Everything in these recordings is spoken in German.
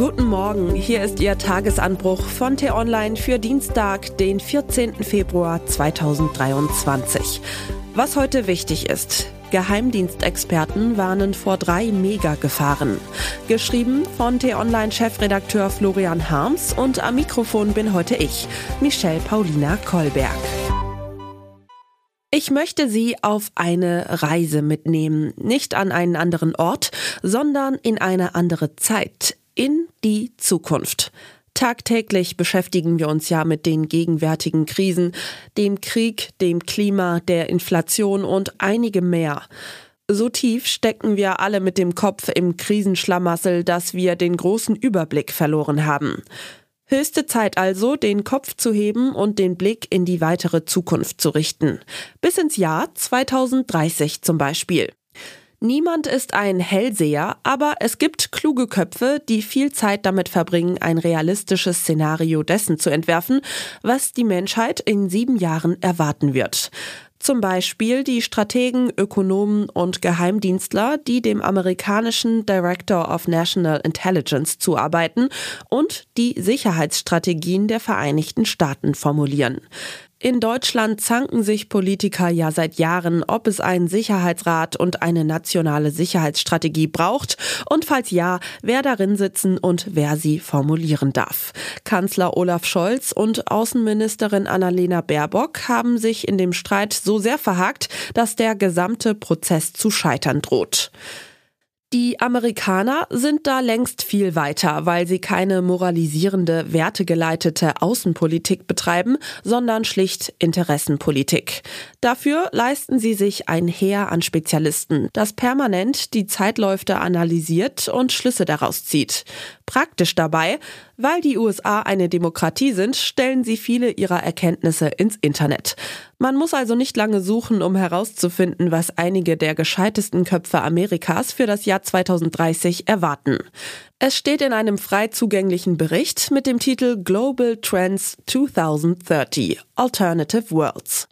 Guten Morgen, hier ist Ihr Tagesanbruch von T-Online für Dienstag, den 14. Februar 2023. Was heute wichtig ist. Geheimdienstexperten warnen vor drei Megagefahren. Geschrieben von T-Online-Chefredakteur Florian Harms und am Mikrofon bin heute ich, Michelle Paulina Kolberg. Ich möchte Sie auf eine Reise mitnehmen, nicht an einen anderen Ort, sondern in eine andere Zeit, in die Zukunft. Tagtäglich beschäftigen wir uns ja mit den gegenwärtigen Krisen, dem Krieg, dem Klima, der Inflation und einigem mehr. So tief stecken wir alle mit dem Kopf im Krisenschlamassel, dass wir den großen Überblick verloren haben. Höchste Zeit also, den Kopf zu heben und den Blick in die weitere Zukunft zu richten. Bis ins Jahr 2030 zum Beispiel. Niemand ist ein Hellseher, aber es gibt kluge Köpfe, die viel Zeit damit verbringen, ein realistisches Szenario dessen zu entwerfen, was die Menschheit in sieben Jahren erwarten wird. Zum Beispiel die Strategen, Ökonomen und Geheimdienstler, die dem amerikanischen Director of National Intelligence zuarbeiten und die Sicherheitsstrategien der Vereinigten Staaten formulieren. In Deutschland zanken sich Politiker ja seit Jahren, ob es einen Sicherheitsrat und eine nationale Sicherheitsstrategie braucht und falls ja, wer darin sitzen und wer sie formulieren darf. Kanzler Olaf Scholz und Außenministerin Annalena Baerbock haben sich in dem Streit so sehr verhakt, dass der gesamte Prozess zu scheitern droht. Die Amerikaner sind da längst viel weiter, weil sie keine moralisierende, wertegeleitete Außenpolitik betreiben, sondern schlicht Interessenpolitik. Dafür leisten sie sich ein Heer an Spezialisten, das permanent die Zeitläufe analysiert und Schlüsse daraus zieht. Praktisch dabei, weil die USA eine Demokratie sind, stellen sie viele ihrer Erkenntnisse ins Internet. Man muss also nicht lange suchen, um herauszufinden, was einige der gescheitesten Köpfe Amerikas für das Jahr 2030 erwarten. Es steht in einem frei zugänglichen Bericht mit dem Titel Global Trends 2030 Alternative Worlds.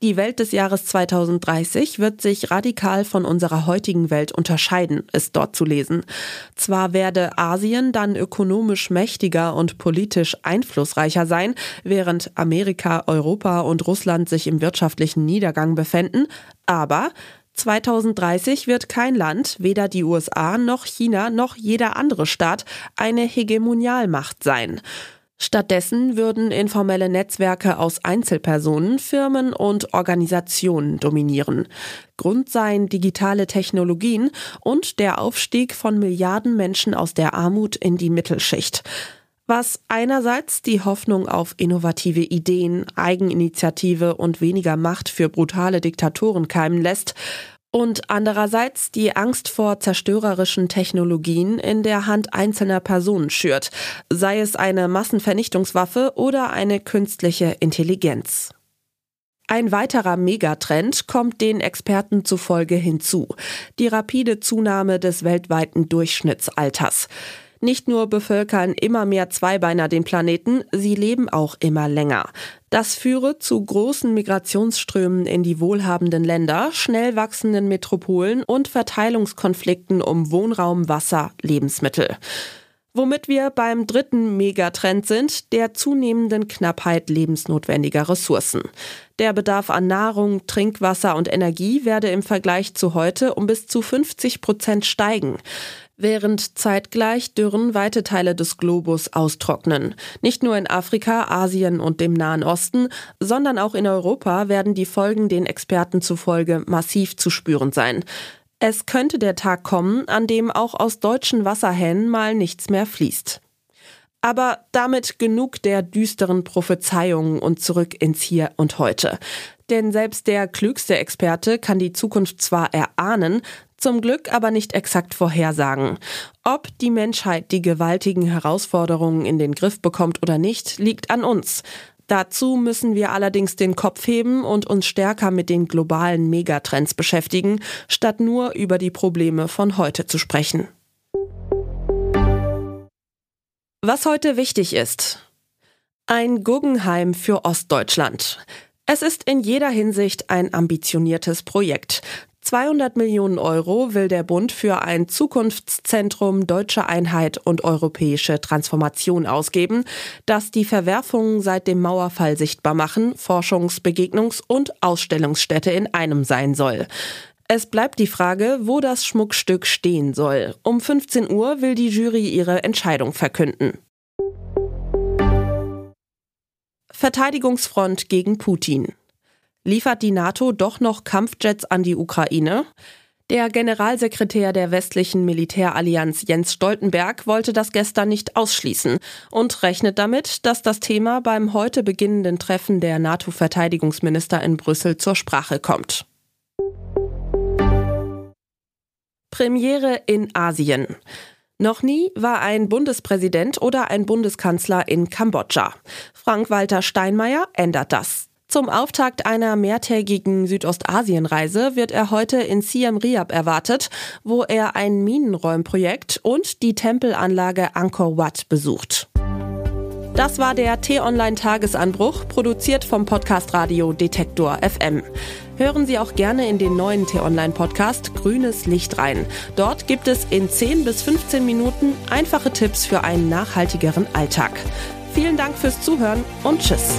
Die Welt des Jahres 2030 wird sich radikal von unserer heutigen Welt unterscheiden, ist dort zu lesen. Zwar werde Asien dann ökonomisch mächtiger und politisch einflussreicher sein, während Amerika, Europa und Russland sich im wirtschaftlichen Niedergang befänden, aber 2030 wird kein Land, weder die USA noch China noch jeder andere Staat, eine Hegemonialmacht sein. Stattdessen würden informelle Netzwerke aus Einzelpersonen, Firmen und Organisationen dominieren. Grund seien digitale Technologien und der Aufstieg von Milliarden Menschen aus der Armut in die Mittelschicht. Was einerseits die Hoffnung auf innovative Ideen, Eigeninitiative und weniger Macht für brutale Diktatoren keimen lässt und andererseits die Angst vor zerstörerischen Technologien in der Hand einzelner Personen schürt, sei es eine Massenvernichtungswaffe oder eine künstliche Intelligenz. Ein weiterer Megatrend kommt den Experten zufolge hinzu, die rapide Zunahme des weltweiten Durchschnittsalters. Nicht nur bevölkern immer mehr Zweibeiner den Planeten, sie leben auch immer länger. Das führe zu großen Migrationsströmen in die wohlhabenden Länder, schnell wachsenden Metropolen und Verteilungskonflikten um Wohnraum, Wasser, Lebensmittel. Womit wir beim dritten Megatrend sind, der zunehmenden Knappheit lebensnotwendiger Ressourcen. Der Bedarf an Nahrung, Trinkwasser und Energie werde im Vergleich zu heute um bis zu 50 Prozent steigen während zeitgleich Dürren weite Teile des Globus austrocknen. Nicht nur in Afrika, Asien und dem Nahen Osten, sondern auch in Europa werden die Folgen den Experten zufolge massiv zu spüren sein. Es könnte der Tag kommen, an dem auch aus deutschen Wasserhähnen mal nichts mehr fließt. Aber damit genug der düsteren Prophezeiungen und zurück ins Hier und Heute. Denn selbst der klügste Experte kann die Zukunft zwar erahnen, zum Glück aber nicht exakt vorhersagen. Ob die Menschheit die gewaltigen Herausforderungen in den Griff bekommt oder nicht, liegt an uns. Dazu müssen wir allerdings den Kopf heben und uns stärker mit den globalen Megatrends beschäftigen, statt nur über die Probleme von heute zu sprechen. Was heute wichtig ist. Ein Guggenheim für Ostdeutschland. Es ist in jeder Hinsicht ein ambitioniertes Projekt. 200 Millionen Euro will der Bund für ein Zukunftszentrum Deutsche Einheit und europäische Transformation ausgeben, das die Verwerfungen seit dem Mauerfall sichtbar machen, Forschungs-, Begegnungs- und Ausstellungsstätte in einem sein soll. Es bleibt die Frage, wo das Schmuckstück stehen soll. Um 15 Uhr will die Jury ihre Entscheidung verkünden. Verteidigungsfront gegen Putin. Liefert die NATO doch noch Kampfjets an die Ukraine? Der Generalsekretär der westlichen Militärallianz Jens Stoltenberg wollte das gestern nicht ausschließen und rechnet damit, dass das Thema beim heute beginnenden Treffen der NATO-Verteidigungsminister in Brüssel zur Sprache kommt. Premiere in Asien. Noch nie war ein Bundespräsident oder ein Bundeskanzler in Kambodscha. Frank-Walter Steinmeier ändert das. Zum Auftakt einer mehrtägigen Südostasienreise wird er heute in Siem Reap erwartet, wo er ein Minenräumprojekt und die Tempelanlage Angkor Wat besucht. Das war der T-Online-Tagesanbruch, produziert vom Podcast Radio Detektor FM. Hören Sie auch gerne in den neuen T-Online-Podcast Grünes Licht rein. Dort gibt es in 10 bis 15 Minuten einfache Tipps für einen nachhaltigeren Alltag. Vielen Dank fürs Zuhören und Tschüss.